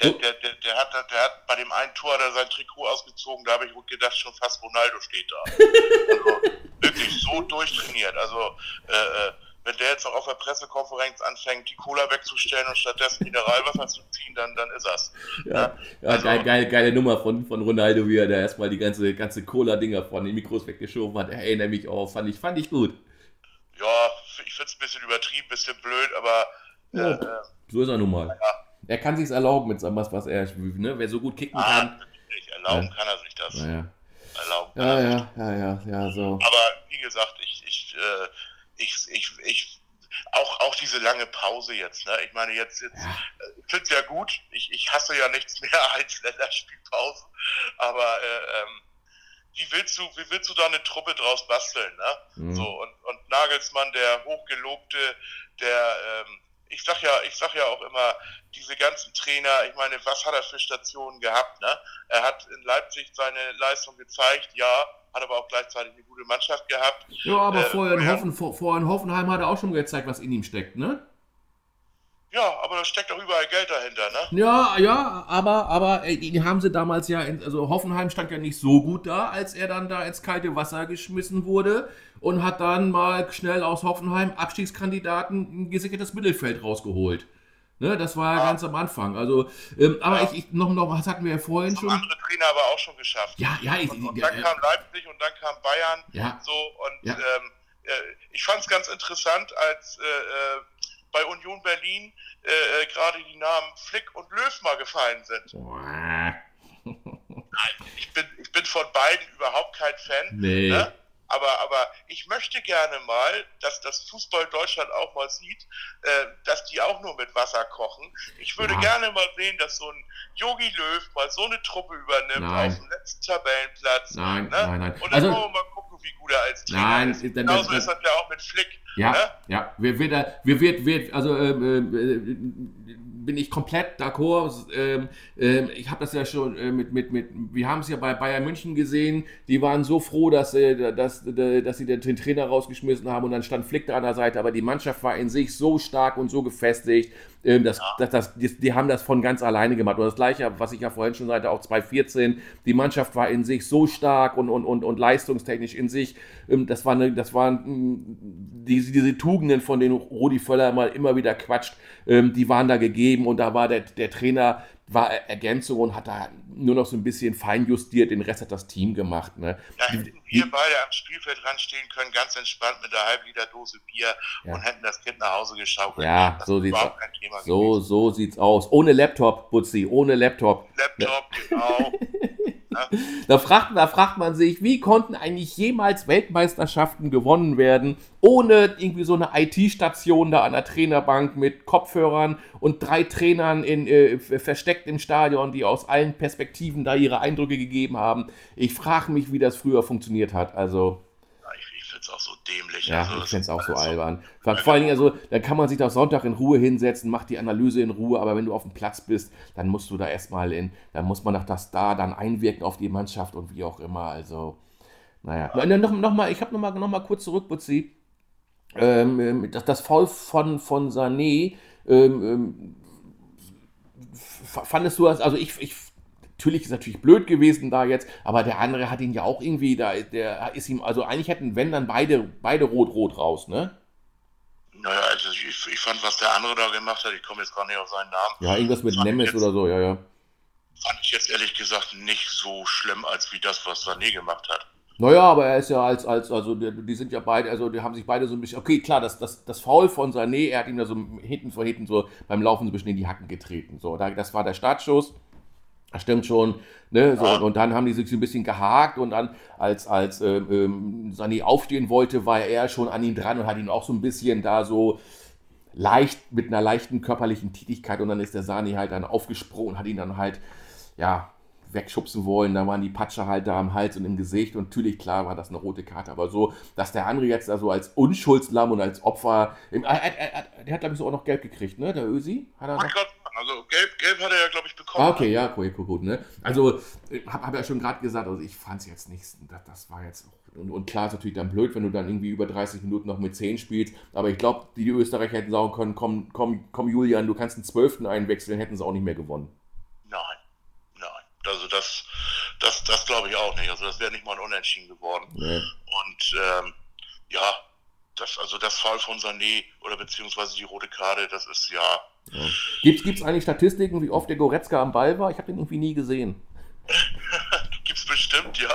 Der, der, der, der, hat, der hat bei dem einen Tor da sein Trikot ausgezogen, da habe ich gedacht, schon fast Ronaldo steht da. also, wirklich so durchtrainiert. Also, äh, äh, wenn der jetzt noch auf der Pressekonferenz anfängt, die Cola wegzustellen und stattdessen Mineralwasser zu ziehen, dann, dann ist das. Ja, ja, ja also, geil, geil, geile Nummer von, von Ronaldo, wie er da erstmal die ganze, ganze Cola-Dinger von den Mikros weggeschoben hat. Erinnere mich auch, fand ich, fand ich gut. Ja, ich finde es ein bisschen übertrieben, ein bisschen blöd, aber. Äh, äh, so ist er nun mal. Ja, er kann sich erlauben mit was, was er, ne? wer so gut kicken ah, kann. Nicht. Erlauben ja. kann er sich das. Naja. Erlauben kann ja, ja, ja, ja, ja, so. Aber wie gesagt, ich, ich, äh, ich, ich, ich, auch, auch diese lange Pause jetzt, ne? Ich meine, jetzt, jetzt ja. Äh, ich finde es ja gut. Ich, ich hasse ja nichts mehr als Länderspielpause. Aber äh, ähm, wie willst du, wie willst du da eine Truppe draus basteln, ne? Mhm. So, und, und Nagelsmann, der hochgelobte, der ähm, ich sag ja, ich sag ja auch immer, diese ganzen Trainer, ich meine, was hat er für Stationen gehabt? Ne? Er hat in Leipzig seine Leistung gezeigt, ja, hat aber auch gleichzeitig eine gute Mannschaft gehabt. Ja, aber äh, vorher, in Hoffen, vor, vorher in Hoffenheim hat er auch schon gezeigt, was in ihm steckt, ne? Ja, aber da steckt auch überall Geld dahinter, ne? Ja, ja, aber, aber die haben sie damals ja, in, also Hoffenheim stand ja nicht so gut da, als er dann da ins kalte Wasser geschmissen wurde und hat dann mal schnell aus Hoffenheim Abstiegskandidaten ein gesichertes Mittelfeld rausgeholt. Ne, das war ja ganz am Anfang. Also, ähm, aber ich, ich, noch, noch, was hatten wir ja vorhin Das schon? andere Trainer aber auch schon geschafft. Ja, ja, ich, Und, und ja, dann kam Leipzig und dann kam Bayern. ja, So, und Ja. ähm, äh, ich fand es ganz interessant, als äh, äh, bei Union Berlin äh, gerade die Namen Flick und Löw mal gefallen sind. Boah, Ich bin, ich bin von beiden überhaupt kein Fan. nee. Ne? Aber, aber ich möchte gerne mal, dass das Fußball Deutschland auch mal sieht, äh, dass die auch nur mit Wasser kochen. Ich würde Ja. gerne mal sehen, dass so ein Yogi Löw mal so eine Truppe übernimmt Nein. auf dem letzten Tabellenplatz. Nein, ne? nein, nein. Und dann Also, wollen wir mal gucken, wie gut er als Trainer Nein, ist. Genauso dann- ist das ja auch mit Flick. Ja, Ne? ja, wir wir wird, wird, also ähm, äh, bin ich komplett d'accord. Ähm, ähm, ich habe das ja schon äh, mit, mit, mit, wir haben es ja bei Bayern München gesehen. Die waren so froh, dass, äh, dass, äh, dass sie den, Trainer rausgeschmissen haben und dann stand Flick da an der Seite. Aber die Mannschaft war in sich so stark und so gefestigt. Ähm, das, das, das, die, die haben das von ganz alleine gemacht. Und das Gleiche, was ich ja vorhin schon sagte, auch 2014. Die Mannschaft war in sich so stark und, und, und, und leistungstechnisch in sich. Ähm, das, war eine, das waren mh, diese, diese Tugenden, von denen Rudi Völler mal immer wieder quatscht, ähm, die waren da gegeben und da war der, der Trainer, war Er- Ergänzung und hat da nur noch so ein bisschen feinjustiert, den Rest hat das Team gemacht. Ne? Da hätten wir beide am Spielfeld ranstehen können, ganz entspannt mit einer halben Liter Dose Bier Ja. und hätten das Kind nach Hause geschaukelt. Ja, so sieht's aus. kein Thema So, gewesen. so sieht's aus. Ohne Laptop, Butzi, ohne Laptop. Laptop, genau. Da fragt, da fragt man sich, wie konnten eigentlich jemals Weltmeisterschaften gewonnen werden, ohne irgendwie so eine IT-Station da an der Trainerbank mit Kopfhörern und drei Trainern in, äh, versteckt im Stadion, die aus allen Perspektiven da ihre Eindrücke gegeben haben. Ich frage mich, wie das früher funktioniert hat. Also, Ja, ich ich finde es auch so dämlich. ja, also, ich finde es auch so albern. Vor vor allen Dingen, also, dann kann man sich doch Sonntag in Ruhe hinsetzen, macht die Analyse in Ruhe, aber wenn du auf dem Platz bist, dann musst du da erstmal in, dann muss man nach das da dann einwirken auf die Mannschaft und wie auch immer. Also, naja. Und dann noch, noch mal, ich habe noch mal, noch mal kurz zurück, Butzi. Ähm, ähm, das, das Foul von, von Sané, ähm, ähm, fandest du das, also ich, ich Natürlich ist natürlich blöd gewesen da jetzt, aber der andere hat ihn ja auch irgendwie, da, der ist ihm, also eigentlich hätten, wenn dann beide, beide rot-rot raus, ne? Naja, also ich, ich fand, was der andere da gemacht hat, ich komme jetzt gar nicht auf seinen Namen, Ja, irgendwas mit Nemes oder so, ja, ja. fand ich jetzt ehrlich gesagt nicht so schlimm, als wie das, was Sané gemacht hat. Naja, aber er ist ja als, als, also die, die sind ja beide, also die haben sich beide so ein bisschen, okay, klar, das, das, das Foul von Sané, er hat ihm da so hinten von hinten so beim Laufen so ein bisschen in die Hacken getreten. So, da, das war der Startschuss. Das stimmt schon. Ne? So, und, und dann haben die sich so ein bisschen gehakt und dann, als, als ähm, ähm, Sané aufstehen wollte, war er schon an ihn dran und hat ihn auch so ein bisschen da so leicht, mit einer leichten körperlichen Tätigkeit und dann ist der Sani halt dann aufgesprungen und hat ihn dann halt, ja, wegschubsen wollen. Da waren die Patsche halt da am Hals und im Gesicht und natürlich, klar, war das eine rote Karte, aber so, dass der andere jetzt da so als Unschuldslamm und als Opfer, er, er, er, der hat, glaube ich, so auch noch Geld gekriegt, ne, der Ösi? Hat er noch? Also gelb, gelb hat er ja, glaube ich, okay, ja, cool, cool, gut, ne? Also, ich habe hab ja schon gerade gesagt, also ich fand es jetzt nicht, das, das war jetzt, und, und klar ist natürlich dann blöd, wenn du dann irgendwie über 30 Minuten noch mit 10 spielst, aber ich glaube, die Österreicher hätten sagen können, komm, komm, komm Julian, du kannst einen Zwölften einwechseln, hätten sie auch nicht mehr gewonnen. Nein, nein. Also das, das, das glaube ich auch nicht. Also das wäre nicht mal ein Unentschieden geworden. Ne? Und ähm, ja, das, also das Fall von Sané oder beziehungsweise die rote Karte, das ist ja, Ja. Gibt es eigentlich Statistiken, wie oft der Goretzka am Ball war? Ich habe den irgendwie nie gesehen. gibt's bestimmt, ja.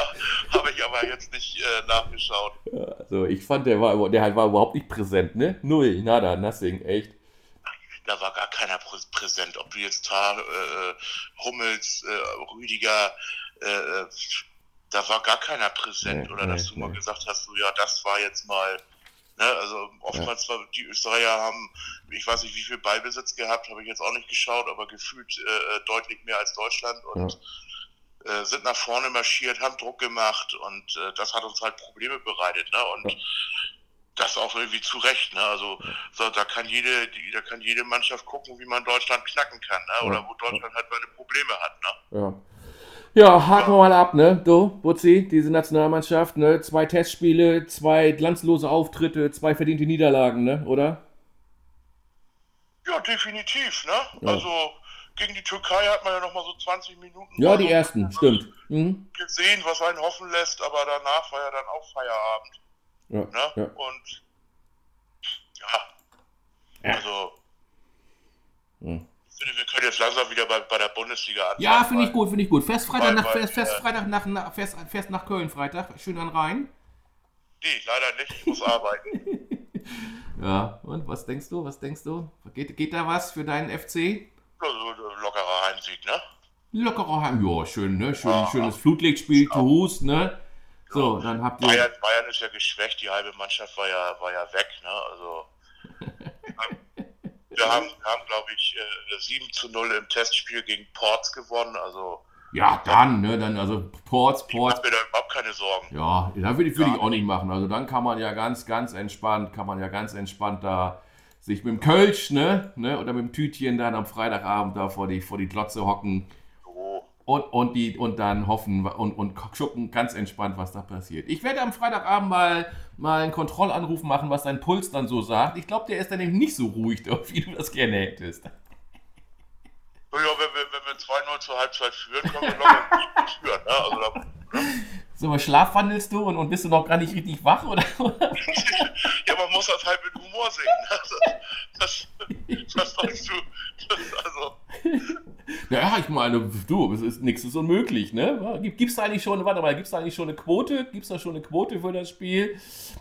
Habe ich aber jetzt nicht äh, nachgeschaut. Ja, Also ich fand, der war, der halt war überhaupt nicht präsent, ne? Null, nada, nothing, echt. Da war gar keiner prä präsent. Ob du jetzt Tar, äh, Hummels, äh, Rüdiger, äh, äh, da war gar keiner präsent. Nee, oder dass nee, du mal nee. gesagt hast, so ja, das war jetzt mal. Ne, also oftmals war die Österreicher haben, ich weiß nicht, wie viel Ballbesitz gehabt, habe ich jetzt auch nicht geschaut, aber gefühlt äh, deutlich mehr als Deutschland und äh, sind nach vorne marschiert, haben Druck gemacht und äh, das hat uns halt Probleme bereitet. Ne? Und Ja. das auch irgendwie zu Recht. Ne? Also so, da kann jede, die, da kann jede Mannschaft gucken, wie man Deutschland knacken kann, ne? oder Ja. wo Deutschland halt seine Probleme hat. Ne? Ja. Ja, haken wir mal ab, ne? Du, Butzi, diese Nationalmannschaft, ne? Zwei Testspiele, zwei glanzlose Auftritte, zwei verdiente Niederlagen, ne? Oder? Ja, definitiv. Ne? Ja. Also gegen die Türkei hat man ja noch mal so 20 Minuten Ja, die ersten, stimmt. Mhm. gesehen, was einen hoffen lässt, aber danach war ja dann auch Feierabend. Ja, Ne? ja. Und ja, Ja. Also Hm. jetzt langsam wieder bei, bei der Bundesliga an. Ja, finde ich gut, finde ich gut. Fährst Freitag, nach, fährst, fährst äh, Freitag nach, nach, fährst, fährst nach Köln Freitag, schön an Rhein. Nee, leider nicht. Ich muss arbeiten. Ja, und was denkst du, was denkst du? Geht, geht da was für deinen FC? Lockerer Heimsieg, ne? Lockerer Heim, ja, schön, ne? Schön, Ja. schönes Flutlichtspiel, Tuhus, ne? So, dann habt ihr. Bayern, Bayern ist ja geschwächt, die halbe Mannschaft war ja, war ja weg, ne? Also. Wir haben, haben glaube ich, äh, 7 zu 0 im Testspiel gegen Ports gewonnen. Also, Ja, dann, ne? Dann, also Ports, ich Ports. mache mir da überhaupt keine Sorgen. Ja, da würde ich, würd ich auch nicht machen. Also dann kann man ja ganz, ganz entspannt, kann man ja ganz entspannt da sich mit dem Kölsch, ne? ne? Oder mit dem Tütchen dann am Freitagabend da vor die, vor die Glotze hocken und, und, die, und dann hoffen und, und gucken ganz entspannt, was da passiert. Ich werde am Freitagabend mal, mal einen Kontrollanruf machen, was dein Puls dann so sagt. Ich glaube, der ist dann eben nicht so ruhig, wie du das gerne hättest. Ja, wenn wir, wenn wir 2-0 zur Halbzeit führen, können wir locker führen, ne? Also, da, So, schlafwandelst du und, und bist du noch gar nicht richtig wach, oder? ja, man muss das halt mit Humor sehen. Ne? Das, das, sollst du. Das, also, Ja, ich meine, du, es ist nichts ist unmöglich, ne? Gibt es da eigentlich schon, warte mal, gibt es da eigentlich schon eine Quote? Gibt es da schon eine Quote für das Spiel?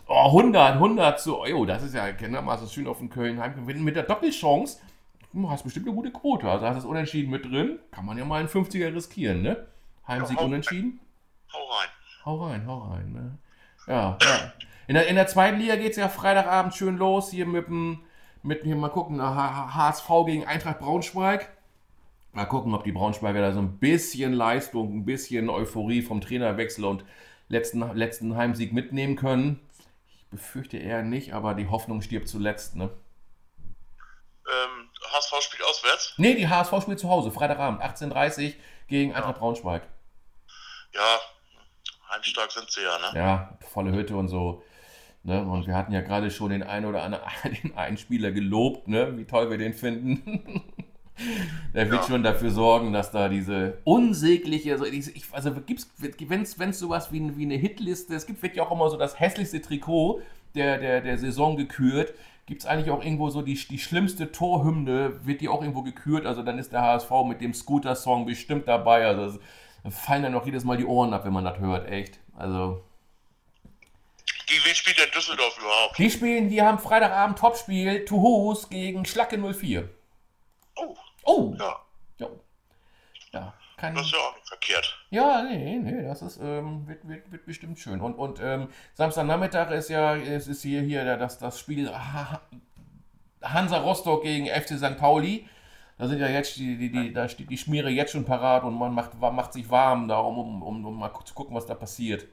Oh, 100, 100 zu Euro, das ist ja erkennbarmaßen schön auf dem Köln-Heim. Wenn Mit der Doppelchance hm, hast bestimmt eine gute Quote. Also hast du das Unentschieden mit drin, kann man ja mal einen 50er riskieren, ne? Heimsieg Ja, unentschieden. hau rein. Hau rein, hau rein, ne? Ja, ja. In der, in der zweiten Liga geht es ja Freitagabend schön los, hier mit dem, mit hier mal gucken, HSV gegen Eintracht Braunschweig. Mal gucken, ob die Braunschweiger da so ein bisschen Leistung, ein bisschen Euphorie vom Trainerwechsel und letzten, letzten Heimsieg mitnehmen können. Ich befürchte eher nicht, aber die Hoffnung stirbt zuletzt, ne? Ähm, HSV spielt auswärts. Nee, die HSV spielt zu Hause, Freitagabend, 18.30 gegen Eintracht Braunschweig. Ja, heimstark sind sie ja, ne? Ja, volle Hütte und so. Ne? Und wir hatten ja gerade schon den einen oder anderen den einen Spieler gelobt, ne? wie toll wir den finden. Der wird Ja. schon dafür sorgen, dass da diese unsägliche, also, ich, also gibt's, wenn es sowas wie, wie eine Hitliste, es gibt, wird ja auch immer so das hässlichste Trikot der, der, der Saison gekürt. Gibt es eigentlich auch irgendwo so die, die schlimmste Torhymne, wird die auch irgendwo gekürt? Also dann ist der HSV mit dem Scooter-Song bestimmt dabei. Also fallen dann auch jedes Mal die Ohren ab, wenn man das hört, echt. Also. Gegen wen spielt denn Düsseldorf überhaupt? Die spielen, die haben Freitagabend Topspiel, Tuhus gegen Schlacke 04. Oh, Oh, ja, ja. Ja, kann, das ist ja auch nicht verkehrt. ja nee, nee, das ist, ähm, wird, wird, wird bestimmt schön. Und, und ähm, Samstagnachmittag ist ja, es ist hier, hier das, das Spiel Ha- Hansa Rostock gegen FC St. Pauli. Da sind ja jetzt die, die, die, da steht die Schmiere jetzt schon parat und man macht, macht sich warm, da, um, um, um, um mal zu gucken, was da passiert.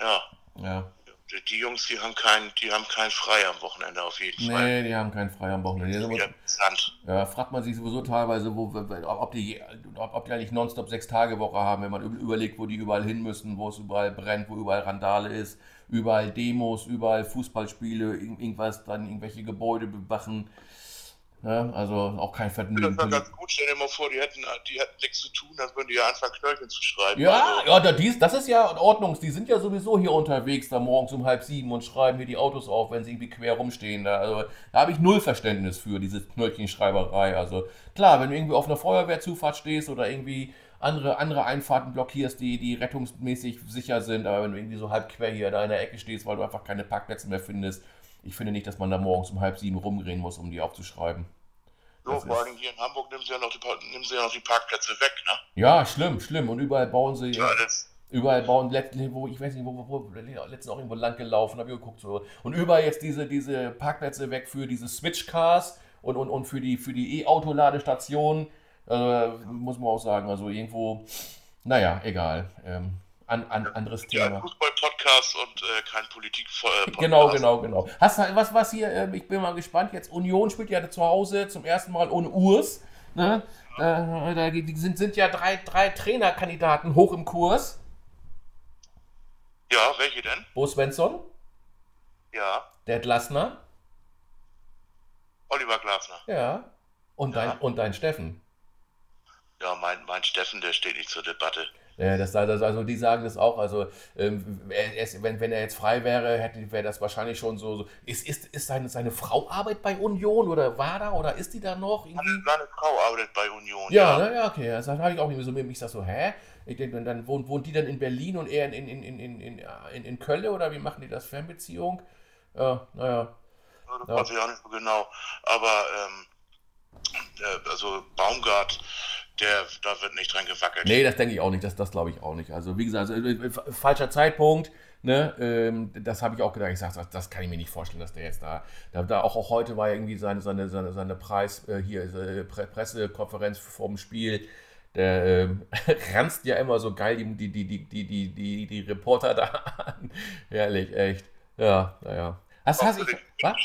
Ja, Ja. die, die Jungs, die haben keinen, die haben keinen frei am Wochenende auf jeden Fall. Nee, die haben keinen frei am Wochenende. Wieder Sand. Ja, fragt man sich sowieso teilweise, wo, ob, die, ob, ob die eigentlich nonstop sechs Tage Woche haben, wenn man üb- überlegt, wo die überall hin müssen, wo es überall brennt, wo überall Randale ist, überall Demos, überall Fußballspiele, irgend- irgendwas, dann irgendwelche Gebäude bewachen. Ja, also auch kein Das Vergnügen. war ganz gut. Stell dir mal vor, die hätten, die hätten nichts zu tun, dann würden die ja anfangen, Knöllchen zu schreiben. Ja, Also, ja, dies, das ist ja in Ordnung. Die sind ja sowieso hier unterwegs, da morgens um halb sieben und schreiben hier die Autos auf, wenn sie irgendwie quer rumstehen. Da, also, da habe ich null Verständnis für, diese Knöllchenschreiberei. Also klar, wenn du irgendwie auf einer Feuerwehrzufahrt stehst oder irgendwie andere, andere Einfahrten blockierst, die, die rettungsmäßig sicher sind, aber wenn du irgendwie so halb quer hier da in der Ecke stehst, weil du einfach keine Parkplätze mehr findest, ich finde nicht, dass man da morgens um halb sieben rumgehen muss, um die aufzuschreiben. so, das vor allem hier in Hamburg nehmen sie, ja noch die, nehmen sie ja noch die Parkplätze weg, ne? Ja, schlimm, schlimm. Und überall bauen sie. Ja, das, Überall bauen, letztens, wo, ich weiß nicht, wo, wo, wo letztens auch irgendwo lang gelaufen, habe ich geguckt. So. Und überall jetzt diese, diese Parkplätze weg für diese Switch-Cars und, und, und für die, für die E-Auto-Ladestationen. Äh, muss man auch sagen, also irgendwo, naja, egal. Ähm, an, an, anderes ja, Thema. Fußball-Podcast und äh, kein Politik-Podcast. Genau, genau, genau. Hast du was, was hier, ähm, ich bin mal gespannt, jetzt Union spielt ja zu Hause zum ersten Mal ohne Urs. Ne? Da, da die sind, sind ja drei, drei Trainerkandidaten hoch im Kurs. Ja, welche denn? Bo Svensson, Ja, der Glasner. Oliver Glasner. Ja. Und dein, Ja. und dein Steffen. Ja, mein, mein Steffen, der steht nicht zur Debatte. Ja, das, das, also die sagen das auch. Also ähm, wenn, wenn er jetzt frei wäre, hätte wäre das wahrscheinlich schon so. so. Ist, ist, ist seine, seine Frau arbeit bei Union oder war da oder ist die da noch? Irgendwie? Seine Frau arbeitet bei Union. Ja, ja, ja okay. Das habe ich auch irgendwie so mit Ich sage so, hä? Ich denke, dann wohnt, wohnt die dann in Berlin und er in, in, in, in, in, in, in Köln oder wie machen die das? Fernbeziehung? Ja, naja. Ja, das ja. weiß ich auch nicht so genau. Aber ähm, also Baumgart, der, da wird nicht dran gewackelt. Nee, das denke ich auch nicht. Das, das glaube ich auch nicht. Also wie gesagt, also, äh, falscher Zeitpunkt. Ne, ähm, das habe ich auch gedacht. Ich sage, das, das kann ich mir nicht vorstellen, dass der jetzt da, da, da auch, auch heute war ja irgendwie seine, seine, seine, seine Preis, äh, hier, äh, Pressekonferenz vor dem Spiel der ähm, ranzt ja immer so geil die, die, die, die, die, die, die, die Reporter da an. Herrlich, echt. Ja, naja. Hast, hast ich, was?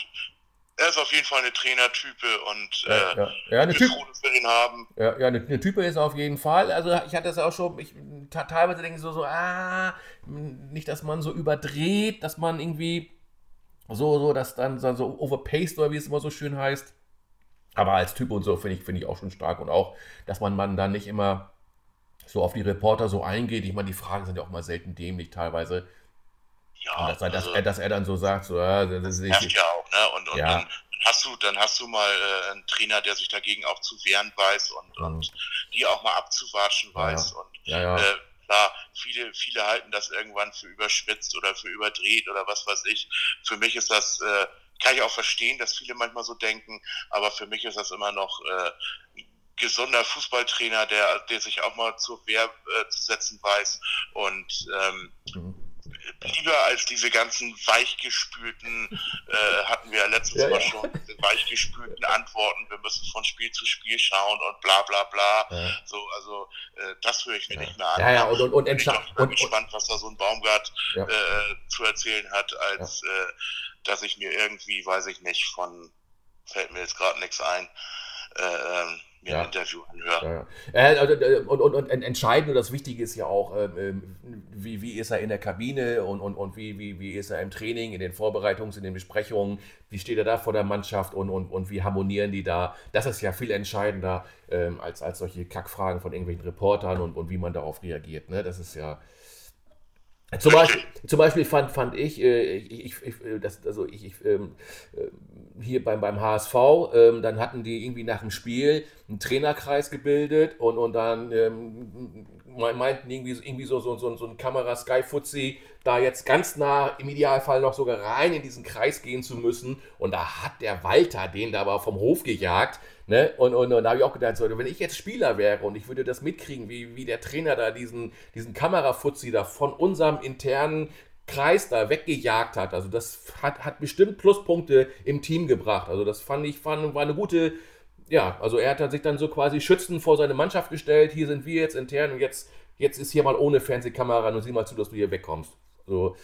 Er ist auf jeden Fall eine Trainertype und ja, äh, ja. ja eine typ froh, dass wir haben. Ja, ja eine, eine, Type ist auf jeden Fall. Also ich hatte das auch schon, ich teilweise denke ich so, so, ah, nicht, dass man so überdreht, dass man irgendwie so, so, dass dann so overpaced oder wie es immer so schön heißt. Aber als Typ und so finde ich, find ich auch schon stark. Und auch, dass man, man dann nicht immer so auf die Reporter so eingeht. Ich meine, die Fragen sind ja auch mal selten dämlich teilweise. Ja, dass, er, also, dass, er, dass er dann so sagt, so, ja, das, ist ja auch, ne? Und, und ja. dann hast du, dann hast du mal äh, einen Trainer, der sich dagegen auch zu wehren weiß und, mhm. und die auch mal abzuwatschen ja, weiß. Und ja, äh, klar, viele, viele halten das irgendwann für überspitzt oder für überdreht oder was weiß ich. Für mich ist das äh, kann ich auch verstehen, dass viele manchmal so denken, aber für mich ist das immer noch äh, gesunder Fußballtrainer, der, der sich auch mal zur Wehr äh, zu setzen weiß und ähm, mhm lieber als diese ganzen weichgespülten, äh, hatten wir ja letztes ja, Mal ja. schon, diese weichgespülten Antworten, wir müssen von Spiel zu Spiel schauen und bla bla bla. Ja. So, also äh, das höre ich mir nicht mehr an. Ja, ja, und, und, und, ich bin und, gespannt, was da so ein Baumgart äh, zu erzählen hat, als äh, dass ich mir irgendwie, weiß ich nicht, von, fällt mir jetzt gerade nichts ein, äh, ähm, mir ja. ein Interview anhöre. Ja. Also, äh, und, und, und entscheidend und das Wichtige ist ja auch, ähm, ähm, wie, wie ist er in der Kabine und, und, und wie, wie, wie ist er im Training, in den Vorbereitungs-, in den Besprechungen, wie steht er da vor der Mannschaft und, und, und wie harmonieren die da. Das ist ja viel entscheidender ähm, als, als solche Kackfragen von irgendwelchen Reportern und, und wie man darauf reagiert. Ne? Das ist ja. Zum Beispiel, zum Beispiel fand, fand ich, äh, ich, ich, äh, das, also ich, ich ähm, äh, hier beim, beim HSV, ähm, dann hatten die irgendwie nach dem Spiel einen Trainerkreis gebildet und, und dann ähm, meinten irgendwie, irgendwie so, so, so, so ein Kamera Sky Fuzzi da jetzt ganz nah im Idealfall noch sogar rein in diesen Kreis gehen zu müssen. Und da hat der Walter den da aber vom Hof gejagt Ne? Und, und, und da habe ich auch gedacht, so, wenn ich jetzt Spieler wäre und ich würde das mitkriegen, wie, wie der Trainer da diesen, diesen Kamerafuzzi da von unserem internen Kreis da weggejagt hat. Also das hat, hat bestimmt Pluspunkte im Team gebracht. Also das fand ich, fand, war eine gute, ja, also er hat sich dann so quasi schützend vor seine Mannschaft gestellt. Hier sind wir jetzt intern und jetzt, jetzt ist hier mal ohne Fernsehkamera und sieh mal zu, dass du hier wegkommst. So.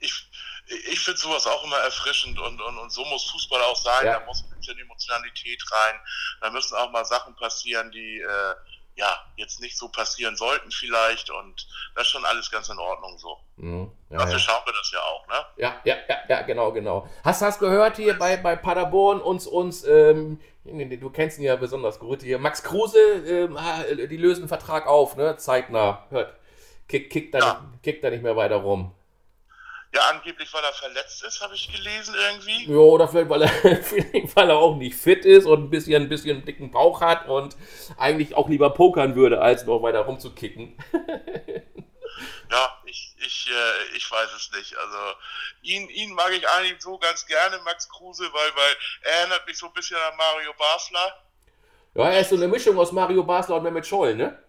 Ich, ich finde sowas auch immer erfrischend und, und, und so muss Fußball auch sein. Ja. Da muss ein bisschen Emotionalität rein. Da müssen auch mal Sachen passieren, die äh, ja jetzt nicht so passieren sollten vielleicht. Und das ist schon alles ganz in Ordnung so. Mhm. Ja, Dafür ja. schauen wir das ja auch, ne? Ja, ja, ja, ja genau, genau. Hast du das gehört hier bei, bei Paderborn uns, uns, ähm, du kennst ihn ja besonders gut hier, Max Kruse, ähm, die lösen einen Vertrag auf, ne? Zeitnah. Hört. Kick, kick, da, ja. nicht, kick da nicht mehr weiter rum. Ja, angeblich, weil er verletzt ist, habe ich gelesen irgendwie. Ja, oder vielleicht weil, er, vielleicht, weil er auch nicht fit ist und ein bisschen, ein bisschen einen dicken Bauch hat und eigentlich auch lieber pokern würde, als noch weiter rumzukicken. ja, ich, ich, äh, ich weiß es nicht. Also ihn, ihn mag ich eigentlich so ganz gerne, Max Kruse, weil, weil er erinnert mich so ein bisschen an Mario Basler. Ja, er ist so eine Mischung aus Mario Basler und Mehmet Scholl, ne?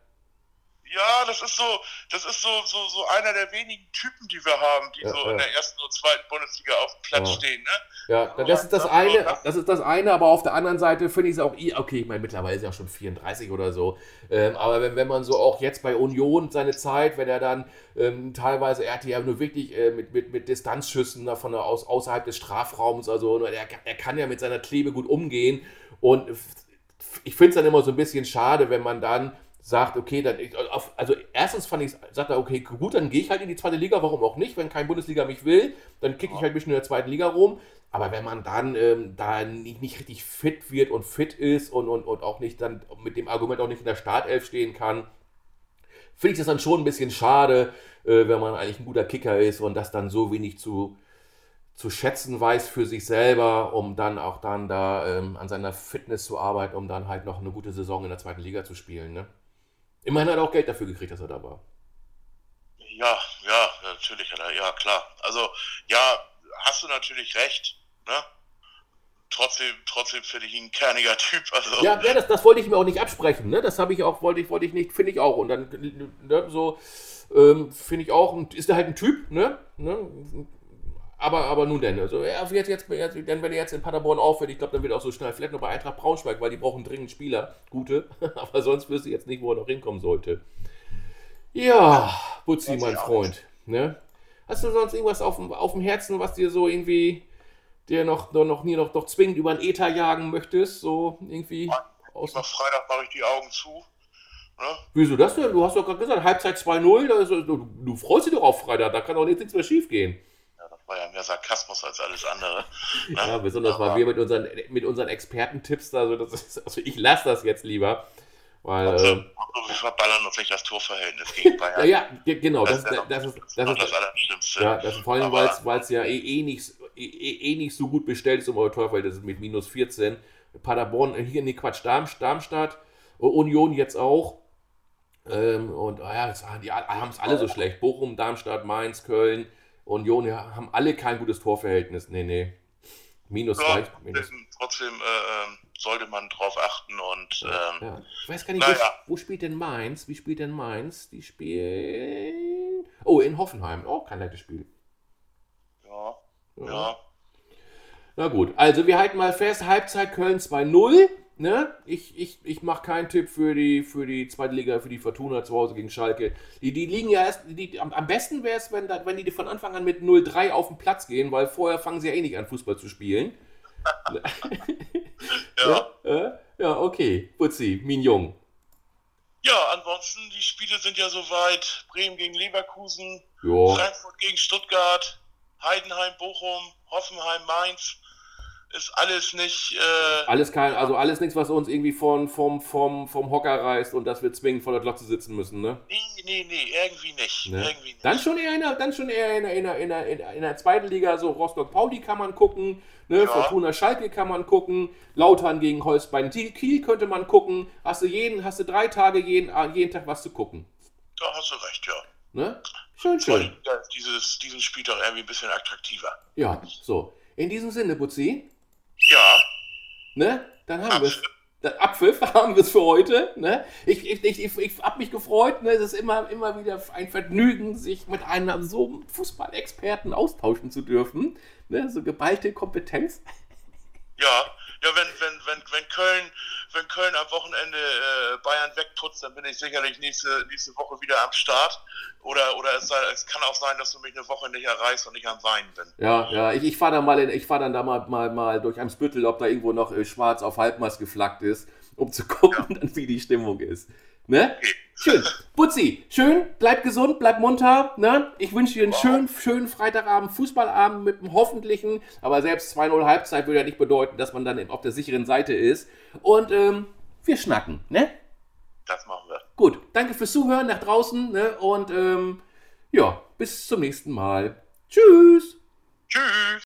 Ja, das ist so, das ist so, so, so einer der wenigen Typen, die wir haben, die ja, so ja. in der ersten und zweiten Bundesliga auf dem Platz ja. stehen, ne? Ja, so das ist das eine, das ist das eine, aber auf der anderen Seite finde ich es auch, okay, ich meine, mittlerweile ist er auch schon 34 oder so, ähm, aber wenn, wenn man so auch jetzt bei Union seine Zeit, wenn er dann ähm, teilweise, er hatte ja nur wirklich äh, mit, mit, mit Distanzschüssen da von der, aus, außerhalb des Strafraums, also er, er kann ja mit seiner Klebe gut umgehen und ich finde es dann immer so ein bisschen schade, wenn man dann sagt, okay, dann, also erstens fand ich, sagt er, okay, gut, dann gehe ich halt in die zweite Liga, warum auch nicht, wenn kein Bundesliga mich will, dann kicke ich halt ein bisschen in der zweiten Liga rum, aber wenn man dann ähm, da nicht, nicht, richtig fit wird und fit ist und, und, und auch nicht dann mit dem Argument auch nicht in der Startelf stehen kann, finde ich das dann schon ein bisschen schade, äh, wenn man eigentlich ein guter Kicker ist und das dann so wenig zu, zu schätzen weiß für sich selber, um dann auch dann da ähm, an seiner Fitness zu arbeiten, um dann halt noch eine gute Saison in der zweiten Liga zu spielen. Ne? Immerhin hat er auch Geld dafür gekriegt, dass er da war. Ja, ja, natürlich hat er, ja klar. Also ja, hast du natürlich recht. Ne? Trotzdem, trotzdem finde ich ihn ein kerniger Typ. Also. Ja, ja das, das wollte ich mir auch nicht absprechen. Ne? Das habe ich auch, wollte ich, wollte ich nicht, finde ich auch. Und dann ne, so ähm, finde ich auch, ist er halt ein Typ, ne? ne? Aber, aber nun denn, also ja, jetzt, jetzt, jetzt, denn wenn er jetzt in Paderborn aufhört, ich glaube, dann wird er auch so schnell, vielleicht noch bei Eintracht Braunschweig, weil die brauchen dringend Spieler, gute, aber sonst wüsste ich jetzt nicht, wo er noch hinkommen sollte. Ja, Butzi, mein Freund, ne? Hast du sonst irgendwas auf, auf dem Herzen, was dir so irgendwie, der noch, noch, noch nie noch, noch zwingend über den Ether jagen möchtest, so irgendwie? Aus Freitag mache ich die Augen zu. Ne? Wieso das denn? Du hast doch gerade gesagt, Halbzeit 2-0, du, du, freust dich doch auf Freitag, da kann doch nichts mehr schief gehen war ja mehr Sarkasmus als alles andere. Ne? Ja, besonders weil wir mit unseren, mit unseren Expertentipps da, also, ist, also ich lasse das jetzt lieber. Weil, also, äh, wir verballern uns nicht das Torverhältnis gegen Bayern. ja, ja, genau, das, das, das, das ist das, ist, das Allerschlimmste. Ja, das ist vor allem, weil es ja eh, eh, nicht, eh, eh, nicht so gut bestellt ist um euer Torverhältnis mit minus 14. Paderborn, äh, hier, nee, Quatsch, Darmstadt, Union jetzt auch. Ähm, und ah ja, die haben es alle so schlecht. Bochum, Darmstadt, Mainz, Köln. Union ja, haben alle kein gutes Torverhältnis. Nee, nee. Minus ja, reicht. Minus. Trotzdem äh, ähm, sollte man drauf achten und. Ähm, ja. Ich weiß gar nicht, naja. wo, wo, spielt denn Mainz? Wie spielt denn Mainz? Die spielen. Oh, in Hoffenheim. Oh, kein leichtes Spiel. Ja. ja. ja. Na gut, also wir halten mal fest: Halbzeit Köln 2-0. Ne? Ich, ich, ich mache keinen Tipp für die, für die zweite Liga, für die Fortuna zu Hause gegen Schalke. Die, die liegen ja erst, die, am, am besten wäre es, wenn, wenn die von Anfang an mit 0-3 auf den Platz gehen, weil vorher fangen sie ja eh nicht an, Fußball zu spielen. ja. ja. Ja, okay. Putzi, Mignon. Ja, ansonsten, die Spiele sind ja soweit. Bremen gegen Leverkusen, jo. Frankfurt gegen Stuttgart, Heidenheim, Bochum, Hoffenheim, Mainz ist alles nicht. Äh, alles kein, also alles nichts, was uns irgendwie von, vom, vom, vom Hocker reißt und dass wir zwingend vor der Glotze sitzen müssen, ne? Nee, nee, nee, irgendwie nicht. Ne? Irgendwie nicht. Dann schon eher in der, dann schon eher in der, in der, in der, in der zweiten Liga, so Rostock-Pauli kann man gucken, ne? Ja. Fortuna Schalke kann man gucken, Lautern gegen Holzbein Kiel könnte man gucken. Hast du jeden, hast du drei Tage jeden, jeden Tag was zu gucken. Da hast du recht, ja. Ne? Schön, schön. Dieses, diesen Spieltag irgendwie ein bisschen attraktiver. Ja, so. In diesem Sinne, Butzi. Ja. Ne? Dann haben wir es. Abpfiff haben wir es für heute. Ne? Ich, ich, ich, ich, habe mich gefreut. Ne? Es ist immer, immer wieder ein Vergnügen, sich mit einem so Fußballexperten austauschen zu dürfen. Ne? So geballte Kompetenz. Ja, ja, wenn, wenn, wenn, wenn Köln, wenn Köln am Wochenende äh, Bayern wegputzt, dann bin ich sicherlich nächste, nächste Woche wieder am Start. Oder, oder es, es, kann auch sein, dass du mich eine Woche nicht erreichst und ich am Weinen bin. Ja, ja, ich, ich fahre dann mal in, ich fahr dann da mal, mal, mal durch Spüttel, ob da irgendwo noch äh, schwarz auf Halbmast geflaggt ist, um zu gucken, ja. dann, wie die Stimmung ist. Ne? Okay. Schön. Butzi, schön, bleib gesund, bleib munter. Ne? Ich wünsche dir einen wow. schönen, schönen Freitagabend, Fußballabend mit einem hoffentlichen, aber selbst 2-0 Halbzeit würde ja nicht bedeuten, dass man dann auf der sicheren Seite ist. Und ähm, wir schnacken, ne? Das machen wir. Gut, danke fürs Zuhören nach draußen ne? und ähm, ja, bis zum nächsten Mal. Tschüss. Tschüss.